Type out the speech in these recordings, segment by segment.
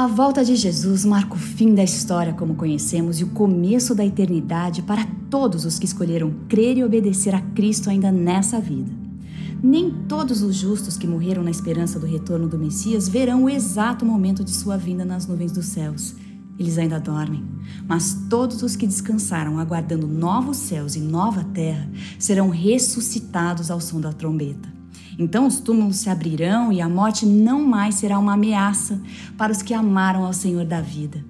A volta de Jesus marca o fim da história como conhecemos e o começo da eternidade para todos os que escolheram crer e obedecer a Cristo ainda nessa vida. Nem todos os justos que morreram na esperança do retorno do Messias verão o exato momento de sua vinda nas nuvens dos céus. Eles ainda dormem. Mas todos os que descansaram aguardando novos céus e nova terra serão ressuscitados ao som da trombeta. Então os túmulos se abrirão e a morte não mais será uma ameaça para os que amaram ao Senhor da vida.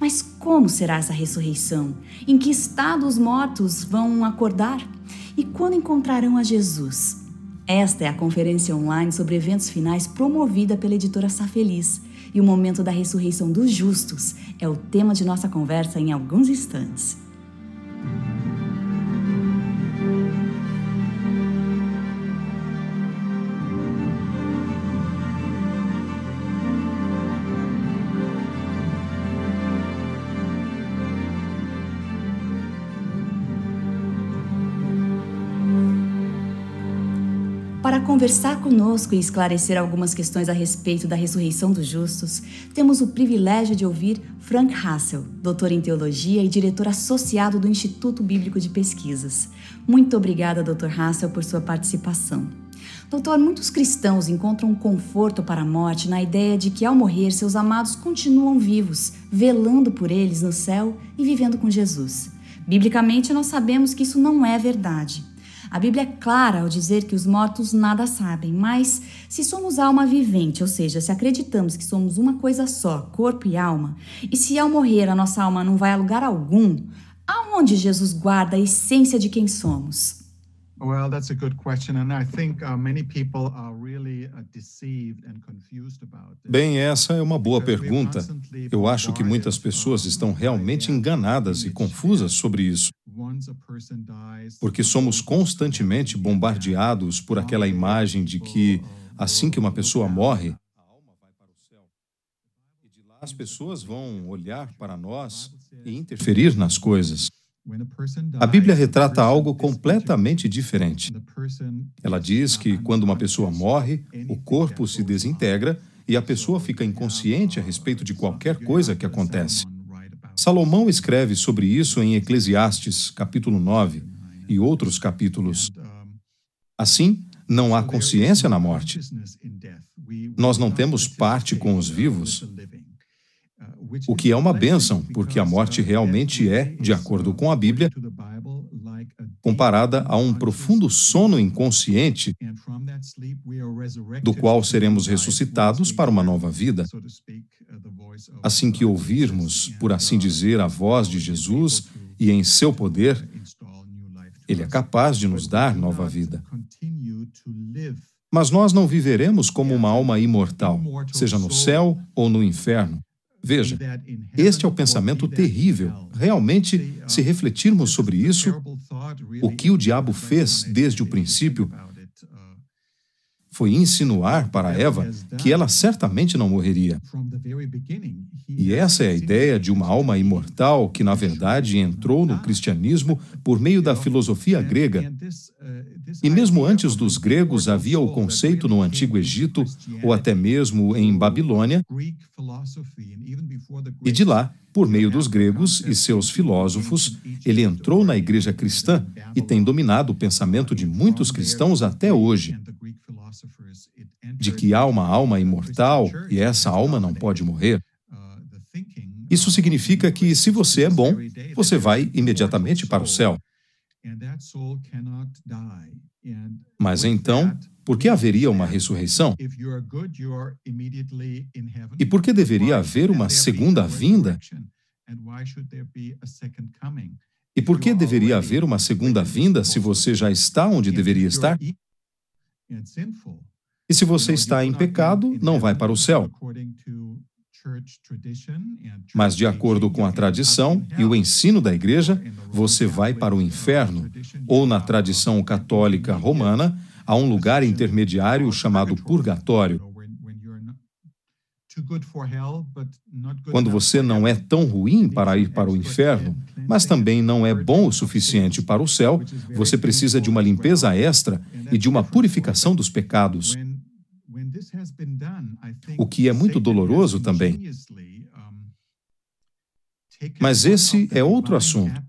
Mas como será essa ressurreição? Em que estado os mortos vão acordar? E quando encontrarão a Jesus? Esta é a conferência online sobre eventos finais promovida pela editora Safeliz. E o momento da ressurreição dos justos é o tema de nossa conversa em alguns instantes. Conversar conosco e esclarecer algumas questões a respeito da ressurreição dos justos, temos o privilégio de ouvir Frank Hassel, doutor em teologia e diretor associado do Instituto Bíblico de Pesquisas. Muito obrigada, doutor Hassel, por sua participação. Doutor, muitos cristãos encontram conforto para a morte na ideia de que ao morrer seus amados continuam vivos, velando por eles no céu e vivendo com Jesus. Biblicamente, nós sabemos que isso não é verdade. A Bíblia é clara ao dizer que os mortos nada sabem, mas se somos alma vivente, ou seja, se acreditamos que somos uma coisa só, corpo e alma, e se ao morrer a nossa alma não vai a lugar algum, aonde Jesus guarda a essência de quem somos? Well, that's a good question, and I think uh, many people are really uh, deceived and confused about it. Bem, essa é uma boa pergunta. Eu acho que muitas pessoas estão realmente enganadas e confusas sobre isso. Porque somos constantemente bombardeados por aquela imagem de que, assim que uma pessoa morre, as pessoas vão olhar para nós e interferir nas coisas. A Bíblia retrata algo completamente diferente. Ela diz que quando uma pessoa morre, o corpo se desintegra e a pessoa fica inconsciente a respeito de qualquer coisa que acontece. Salomão escreve sobre isso em Eclesiastes, capítulo 9, e outros capítulos. Assim, não há consciência na morte. Nós não temos parte com os vivos, o que é uma bênção, porque a morte realmente é, de acordo com a Bíblia, comparada a um profundo sono inconsciente, do qual seremos ressuscitados para uma nova vida. Assim que ouvirmos, por assim dizer, a voz de Jesus e em seu poder, ele é capaz de nos dar nova vida. Mas nós não viveremos como uma alma imortal, seja no céu ou no inferno. Veja, este é o pensamento terrível. Realmente, se refletirmos sobre isso, o que o diabo fez desde o princípio foi insinuar para Eva que ela certamente não morreria. E essa é a ideia de uma alma imortal que, na verdade, entrou no cristianismo por meio da filosofia grega. E mesmo antes dos gregos havia o conceito no Antigo Egito, ou até mesmo em Babilônia, e de lá, por meio dos gregos e seus filósofos, ele entrou na igreja cristã e tem dominado o pensamento de muitos cristãos até hoje de que há uma alma imortal e essa alma não pode morrer. Isso significa que, se você é bom, você vai imediatamente para o céu. Mas então, por que haveria uma ressurreição? E por que deveria haver uma segunda vinda? E por que deveria haver uma segunda vinda se você já está onde deveria estar? E se você está em pecado, não vai para o céu. Mas, de acordo com a tradição e o ensino da igreja, você vai para o inferno, ou na tradição católica romana, a um lugar intermediário chamado purgatório. Quando você não é tão ruim para ir para o inferno, mas também não é bom o suficiente para o céu, você precisa de uma limpeza extra e de uma purificação dos pecados. O que é muito doloroso também. Mas esse é outro assunto.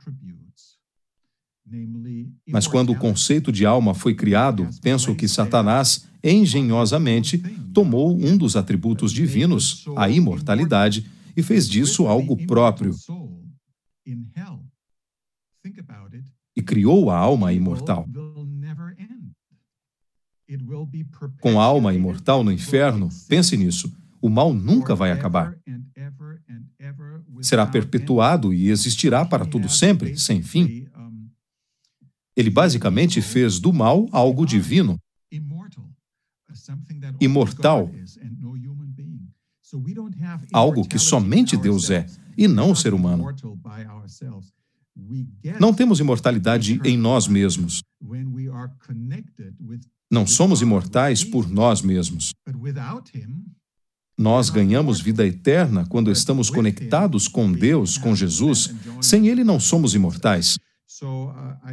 Mas quando o conceito de alma foi criado, penso que Satanás, engenhosamente, tomou um dos atributos divinos, a imortalidade, e fez disso algo próprio. E criou a alma imortal. Com a alma imortal no inferno, pense nisso, o mal nunca vai acabar. Será perpetuado e existirá para todo sempre, sem fim. Ele basicamente fez do mal algo divino, imortal, algo que somente Deus é e não o ser humano. Não temos imortalidade em nós mesmos. Não somos imortais por nós mesmos. Nós ganhamos vida eterna quando estamos conectados com Deus, com Jesus. Sem Ele não somos imortais.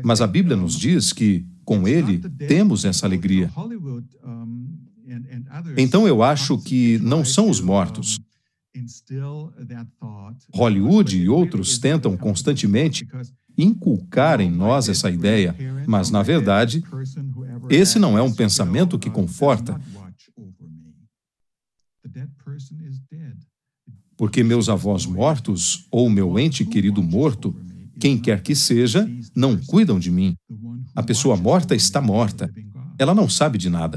Mas a Bíblia nos diz que, com Ele, temos essa alegria. Então eu acho que não são os mortos. Hollywood e outros tentam constantemente inculcar em nós essa ideia, mas, na verdade, esse não é um pensamento que conforta. Porque meus avós mortos, ou meu ente querido morto, quem quer que seja, não cuidam de mim. A pessoa morta está morta. Ela não sabe de nada.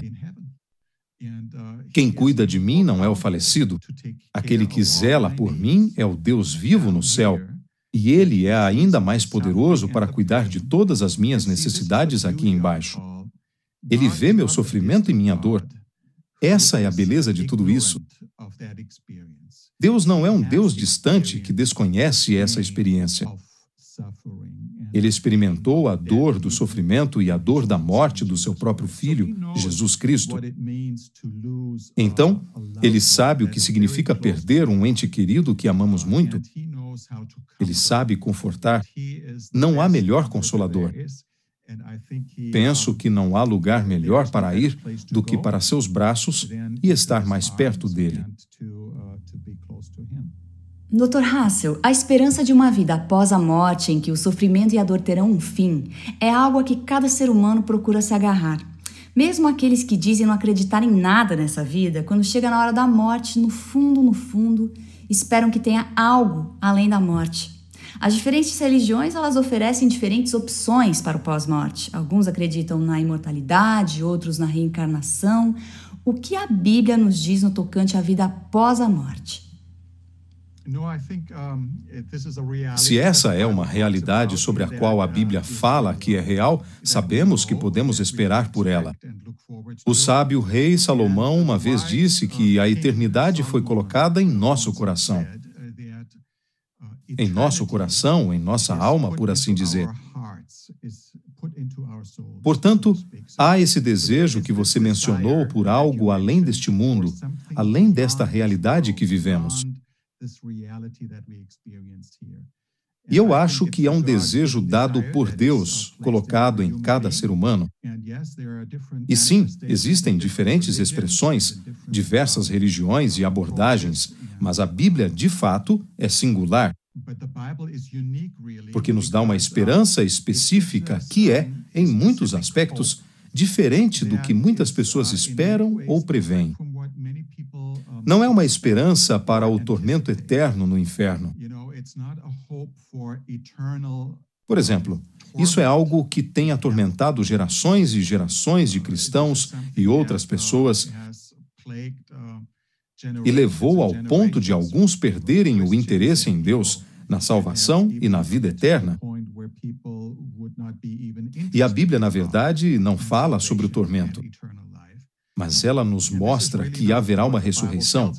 Quem cuida de mim não é o falecido. Aquele que zela por mim é o Deus vivo no céu. E ele é ainda mais poderoso para cuidar de todas as minhas necessidades aqui embaixo. Ele vê meu sofrimento e minha dor. Essa é a beleza de tudo isso. Deus não é um Deus distante que desconhece essa experiência. Ele experimentou a dor do sofrimento e a dor da morte do seu próprio filho, Jesus Cristo. Então, ele sabe o que significa perder um ente querido que amamos muito. Ele sabe confortar. Não há melhor consolador. Penso que não há lugar melhor para ir do que para seus braços e estar mais perto dele. Dr. Hassel, a esperança de uma vida após a morte em que o sofrimento e a dor terão um fim é algo a que cada ser humano procura se agarrar. Mesmo aqueles que dizem não acreditar em nada nessa vida, quando chega na hora da morte, no fundo, no fundo, esperam que tenha algo além da morte. As diferentes religiões elas oferecem diferentes opções para o pós-morte. Alguns acreditam na imortalidade, outros na reencarnação. O que a Bíblia nos diz no tocante à vida após a morte? Se essa é uma realidade sobre a qual a Bíblia fala que é real, sabemos que podemos esperar por ela. O sábio rei Salomão uma vez disse que a eternidade foi colocada em nosso coração. Em nosso coração, em nossa alma, por assim dizer. Portanto, há esse desejo que você mencionou por algo além deste mundo, além desta realidade que vivemos. E eu acho que é um desejo dado por Deus, colocado em cada ser humano. E sim, existem diferentes expressões, diversas religiões e abordagens, mas a Bíblia, de fato, é singular. Porque nos dá uma esperança específica que é, em muitos aspectos, diferente do que muitas pessoas esperam ou preveem não é uma esperança para o tormento eterno no inferno. Por exemplo, isso é algo que tem atormentado gerações e gerações de cristãos e outras pessoas e levou ao ponto de alguns perderem o interesse em Deus, na salvação e na vida eterna. E a Bíblia, na verdade, não fala sobre o tormento mas ela nos mostra que haverá uma ressurreição.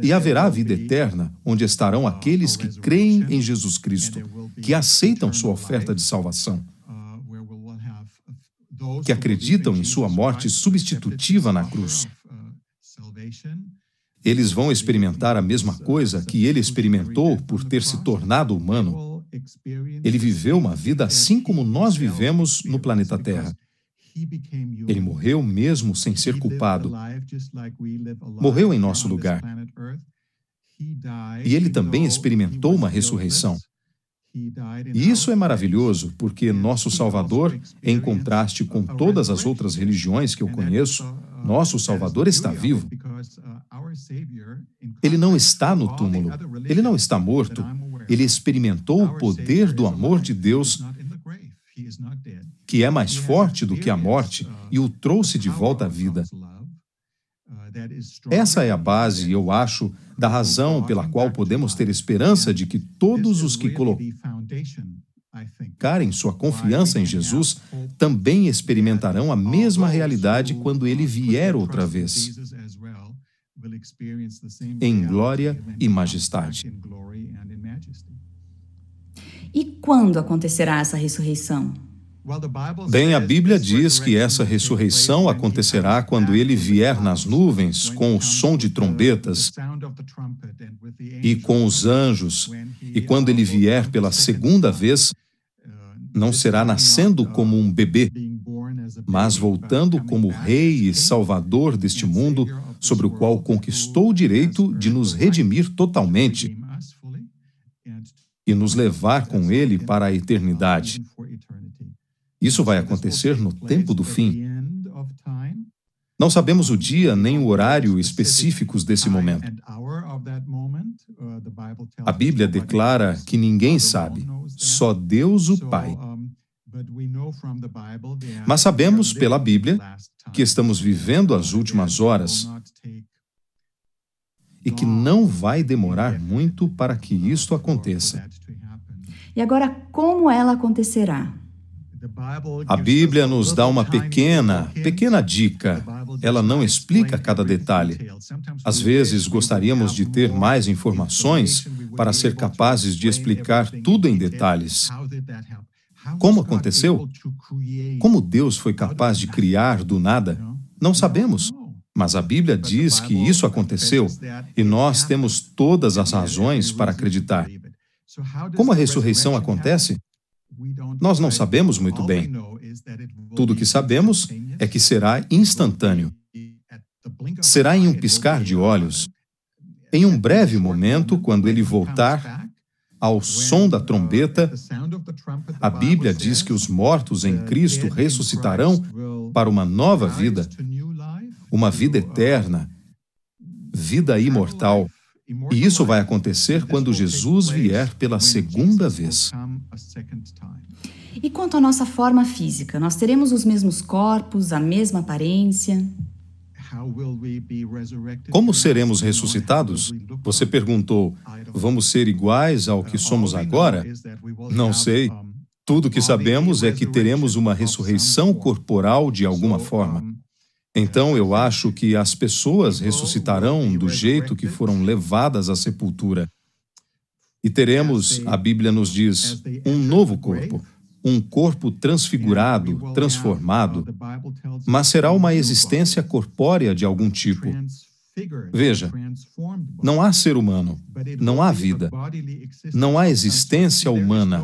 E haverá vida eterna, onde estarão aqueles que creem em Jesus Cristo, que aceitam sua oferta de salvação, que acreditam em sua morte substitutiva na cruz. Eles vão experimentar a mesma coisa que ele experimentou por ter se tornado humano. Ele viveu uma vida assim como nós vivemos no planeta Terra. Ele morreu mesmo sem ser culpado. Morreu em nosso lugar. e ele também experimentou uma ressurreição. E isso é maravilhoso, porque nosso Salvador, em contraste com todas as outras religiões que eu conheço, nosso Salvador está vivo. Ele não está no túmulo, ele não está morto. Ele experimentou o poder do amor de Deus, que é mais forte do que a morte, e o trouxe de volta à vida. Essa é a base, eu acho, da razão pela qual podemos ter esperança de que todos os que colocarem sua confiança em Jesus também experimentarão a mesma realidade quando ele vier outra vez, em glória e majestade. E quando acontecerá essa ressurreição? Bem, a Bíblia diz que essa ressurreição acontecerá quando ele vier nas nuvens com o som de trombetas e com os anjos, e quando ele vier pela segunda vez, não será nascendo como um bebê, mas voltando como Rei e Salvador deste mundo, sobre o qual conquistou o direito de nos redimir totalmente e nos levar com ele para a eternidade. Isso vai acontecer no tempo do fim. Não sabemos o dia nem o horário específicos desse momento. A Bíblia declara que ninguém sabe, só Deus o Pai. Mas sabemos pela Bíblia que estamos vivendo as últimas horas e que não vai demorar muito para que isto aconteça. E agora, como ela acontecerá? A Bíblia nos dá uma pequena, pequena dica. Ela não explica cada detalhe. Às vezes gostaríamos de ter mais informações para ser capazes de explicar tudo em detalhes. Como aconteceu? Como Deus foi capaz de criar do nada? Não sabemos. Mas a Bíblia diz que isso aconteceu e nós temos todas as razões para acreditar. Como a ressurreição acontece? Nós não sabemos muito bem. Tudo o que sabemos é que será instantâneo. Será em um piscar de olhos. Em um breve momento, quando ele voltar, ao som da trombeta, a Bíblia diz que os mortos em Cristo ressuscitarão para uma nova vida, uma vida eterna, vida imortal. E isso vai acontecer quando Jesus vier pela segunda vez. E quanto à nossa forma física, nós teremos os mesmos corpos, a mesma aparência? Como seremos ressuscitados? Você perguntou, vamos ser iguais ao que somos agora? Não sei. Tudo que sabemos é que teremos uma ressurreição corporal de alguma forma. Então eu acho que as pessoas ressuscitarão do jeito que foram levadas à sepultura. E teremos, a Bíblia nos diz, um novo corpo, um corpo transfigurado, transformado, mas será uma existência corpórea de algum tipo. Veja, não há ser humano, não há vida, não há existência humana,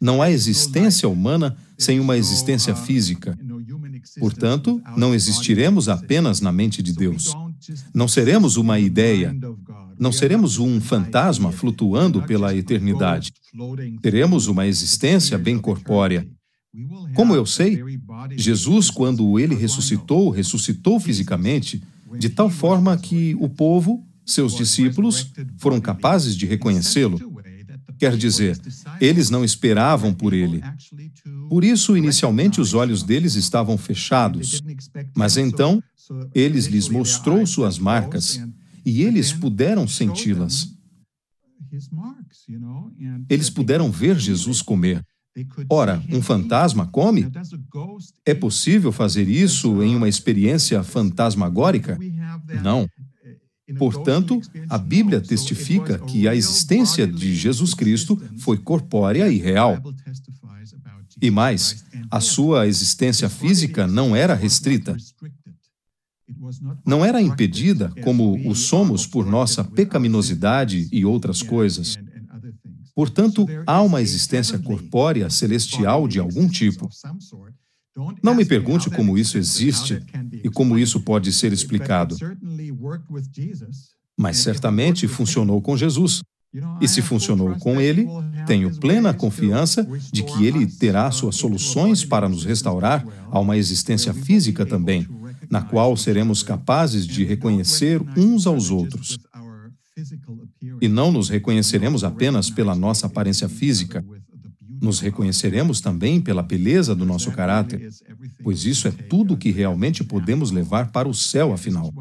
não há existência humana sem uma existência física. Portanto, não existiremos apenas na mente de Deus. Não seremos uma ideia, não seremos um fantasma flutuando pela eternidade. Teremos uma existência bem corpórea. Como eu sei, Jesus, quando ele ressuscitou, ressuscitou fisicamente, de tal forma que o povo, seus discípulos, foram capazes de reconhecê-lo. Quer dizer, eles não esperavam por ele. Por isso, inicialmente, os olhos deles estavam fechados. Mas então, eles lhes mostrou suas marcas e eles puderam senti-las. Eles puderam ver Jesus comer. Ora, um fantasma come? É possível fazer isso em uma experiência fantasmagórica? Não. Portanto, a Bíblia testifica que a existência de Jesus Cristo foi corpórea e real. E mais, a sua existência física não era restrita. Não era impedida como o somos por nossa pecaminosidade e outras coisas. Portanto, há uma existência corpórea celestial de algum tipo. Não me pergunte como isso existe e como isso pode ser explicado. Mas certamente funcionou com Jesus. E se funcionou com ele, tenho plena confiança de que ele terá suas soluções para nos restaurar a uma existência física também, na qual seremos capazes de reconhecer uns aos outros. E não nos reconheceremos apenas pela nossa aparência física, nos reconheceremos também pela beleza do nosso caráter, pois isso é tudo o que realmente podemos levar para o céu, afinal.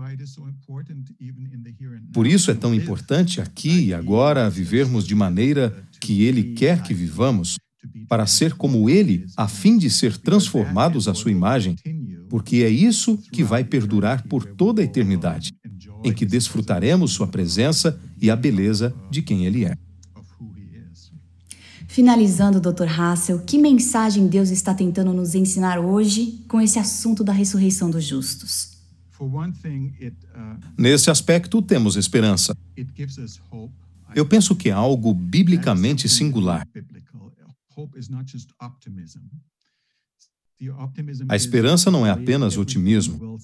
Por isso é tão importante aqui e agora vivermos de maneira que Ele quer que vivamos, para ser como Ele, a fim de ser transformados à Sua imagem, porque é isso que vai perdurar por toda a eternidade, em que desfrutaremos Sua presença e a beleza de quem Ele é. Finalizando, Dr. Hassel, que mensagem Deus está tentando nos ensinar hoje com esse assunto da ressurreição dos justos? Uh, Nesse aspecto, temos esperança. Eu penso que é algo biblicamente singular. A esperança não é apenas otimismo.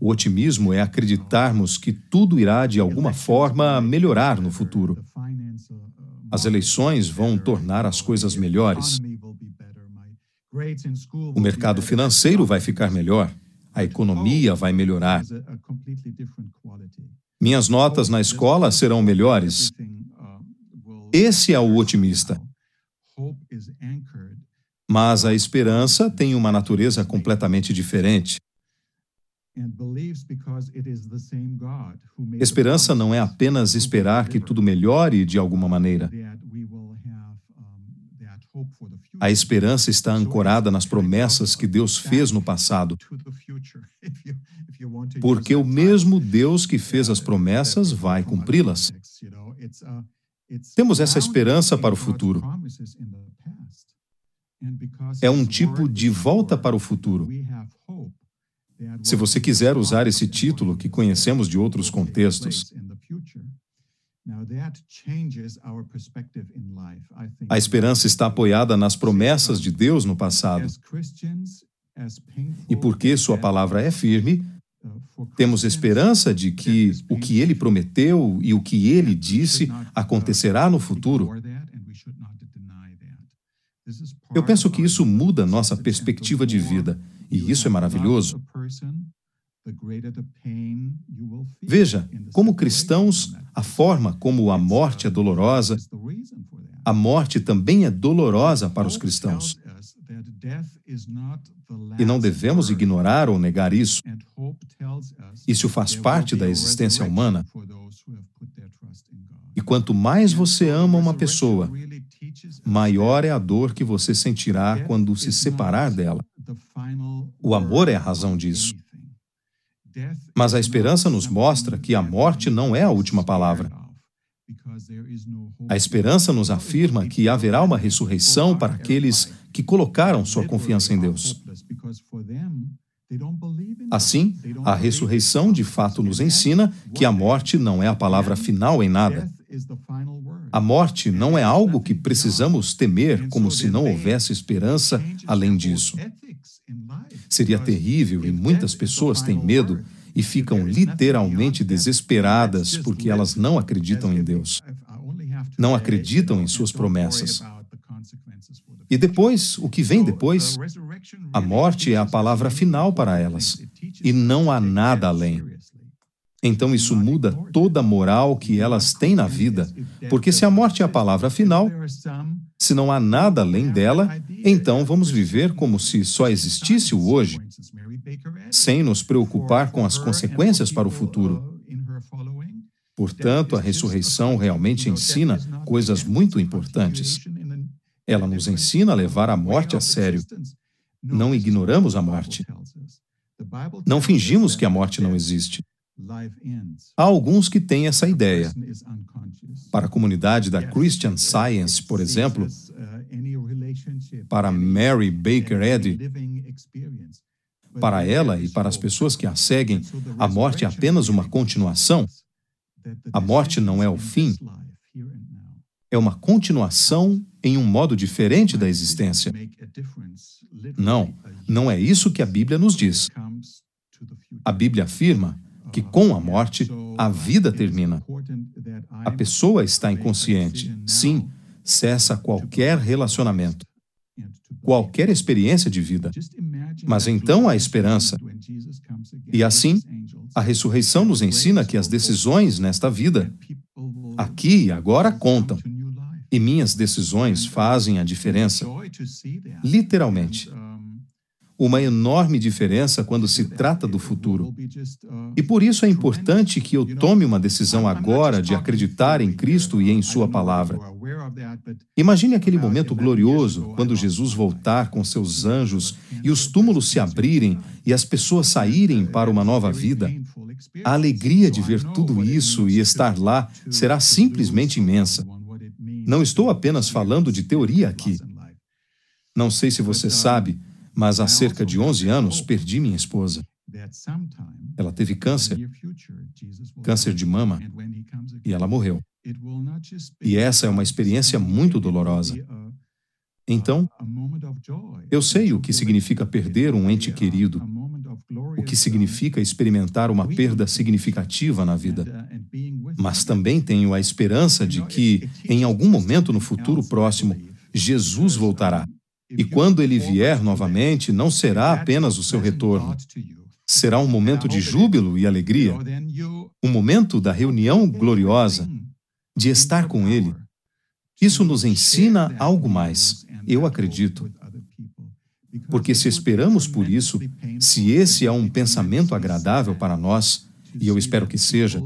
O otimismo é acreditarmos que tudo irá, de alguma forma, melhorar no futuro. As eleições vão tornar as coisas melhores. O mercado financeiro vai ficar melhor. A economia vai melhorar. Minhas notas na escola serão melhores. Esse é o otimista. Mas a esperança tem uma natureza completamente diferente. Esperança não é apenas esperar que tudo melhore de alguma maneira. A esperança está ancorada nas promessas que Deus fez no passado. Porque o mesmo Deus que fez as promessas vai cumpri-las. Temos essa esperança para o futuro. É um tipo de volta para o futuro. Se você quiser usar esse título que conhecemos de outros contextos, a esperança está apoiada nas promessas de Deus no passado. E porque Sua palavra é firme, temos esperança de que o que Ele prometeu e o que Ele disse acontecerá no futuro. Eu penso que isso muda nossa perspectiva de vida e isso é maravilhoso. Veja, como cristãos, a forma como a morte é dolorosa, a morte também é dolorosa para os cristãos. E não devemos ignorar ou negar isso. Isso faz parte da existência humana. E quanto mais você ama uma pessoa, maior é a dor que você sentirá quando se separar dela. O amor é a razão disso. Mas a esperança nos mostra que a morte não é a última palavra. A esperança nos afirma que haverá uma ressurreição para aqueles que colocaram sua confiança em Deus. Assim, a ressurreição de fato nos ensina que a morte não é a palavra final em nada. A morte não é algo que precisamos temer como se não houvesse esperança além disso. Seria terrível e muitas pessoas têm medo e ficam literalmente desesperadas porque elas não acreditam em Deus. Não acreditam em suas promessas. E depois, o que vem depois? A morte é a palavra final para elas, e não há nada além. Então isso muda toda a moral que elas têm na vida, porque se a morte é a palavra final, se não há nada além dela, então vamos viver como se só existisse o hoje, sem nos preocupar com as consequências para o futuro. Portanto, a ressurreição realmente ensina coisas muito importantes. Ela nos ensina a levar a morte a sério. Não ignoramos a morte. Não fingimos que a morte não existe. Há alguns que têm essa ideia. Para a comunidade da Christian Science, por exemplo, para Mary Baker Eddy, para ela e para as pessoas que a seguem, a morte é apenas uma continuação. A morte não é o fim. É uma continuação em um modo diferente da existência. Não, não é isso que a Bíblia nos diz. A Bíblia afirma que com a morte a vida termina. A pessoa está inconsciente. Sim, cessa qualquer relacionamento, qualquer experiência de vida. Mas então há esperança. E assim, a ressurreição nos ensina que as decisões nesta vida, aqui e agora, contam. E minhas decisões fazem a diferença. Literalmente uma enorme diferença quando se trata do futuro. E por isso é importante que eu tome uma decisão agora de acreditar em Cristo e em Sua palavra. Imagine aquele momento glorioso quando Jesus voltar com seus anjos e os túmulos se abrirem e as pessoas saírem para uma nova vida. A alegria de ver tudo isso e estar lá será simplesmente imensa. Não estou apenas falando de teoria aqui. Não sei se você sabe, mas há cerca de 11 anos perdi minha esposa. Ela teve câncer, câncer de mama, e ela morreu. E essa é uma experiência muito dolorosa. Então, eu sei o que significa perder um ente querido, o que significa experimentar uma perda significativa na vida. Mas também tenho a esperança de que, em algum momento no futuro próximo, Jesus voltará. E quando ele vier novamente, não será apenas o seu retorno. Será um momento de júbilo e alegria, um momento da reunião gloriosa, de estar com ele. Isso nos ensina algo mais, eu acredito. Porque se esperamos por isso, se esse é um pensamento agradável para nós, e eu espero que seja,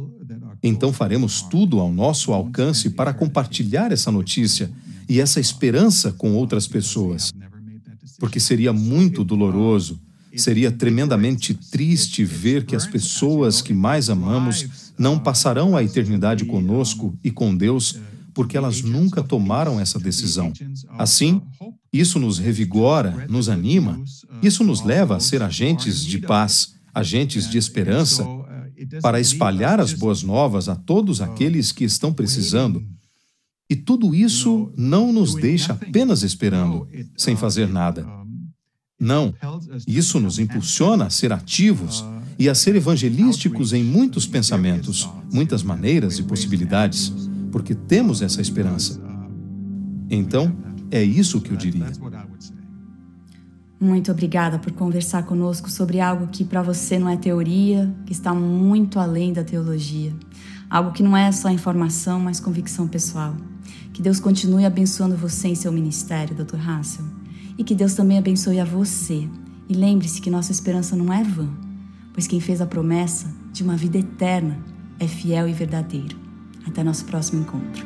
então faremos tudo ao nosso alcance para compartilhar essa notícia e essa esperança com outras pessoas. Porque seria muito doloroso, seria tremendamente triste ver que as pessoas que mais amamos não passarão a eternidade conosco e com Deus porque elas nunca tomaram essa decisão. Assim, isso nos revigora, nos anima, isso nos leva a ser agentes de paz, agentes de esperança, para espalhar as boas novas a todos aqueles que estão precisando e tudo isso não nos deixa apenas esperando, sem fazer nada. Não, isso nos impulsiona a ser ativos e a ser evangelísticos em muitos pensamentos, muitas maneiras e possibilidades, porque temos essa esperança. Então, é isso que eu diria. Muito obrigada por conversar conosco sobre algo que para você não é teoria, que está muito além da teologia. Algo que não é só informação, mas convicção pessoal. Que Deus continue abençoando você em seu ministério, Dr. Hassel. E que Deus também abençoe a você. E lembre-se que nossa esperança não é vã, pois quem fez a promessa de uma vida eterna é fiel e verdadeiro. Até nosso próximo encontro.